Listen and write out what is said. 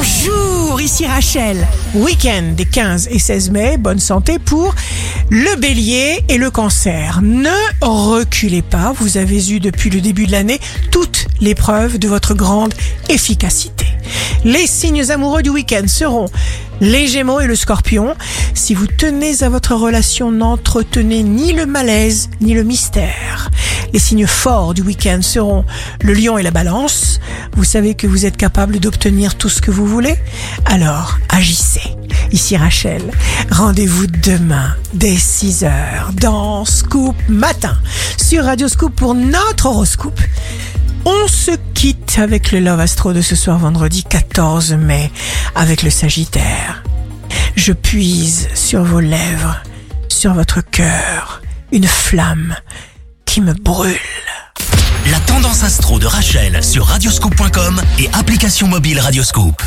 Bonjour, ici Rachel. Week-end des 15 et 16 mai, bonne santé pour le bélier et le cancer. Ne reculez pas, vous avez eu depuis le début de l'année toutes les preuves de votre grande efficacité. Les signes amoureux du week-end seront les gémeaux et le scorpion. Si vous tenez à votre relation, n'entretenez ni le malaise ni le mystère. Les signes forts du week-end seront le lion et la balance. Vous savez que vous êtes capable d'obtenir tout ce que vous voulez Alors, agissez. Ici Rachel, rendez-vous demain dès 6h dans Scoop Matin sur Radio Scoop pour notre horoscope. On se quitte avec le Love Astro de ce soir vendredi 14 mai avec le Sagittaire. Je puise sur vos lèvres, sur votre cœur, une flamme qui me brûle. La tendance astro de Rachel sur radioscope.com et application mobile Radioscope.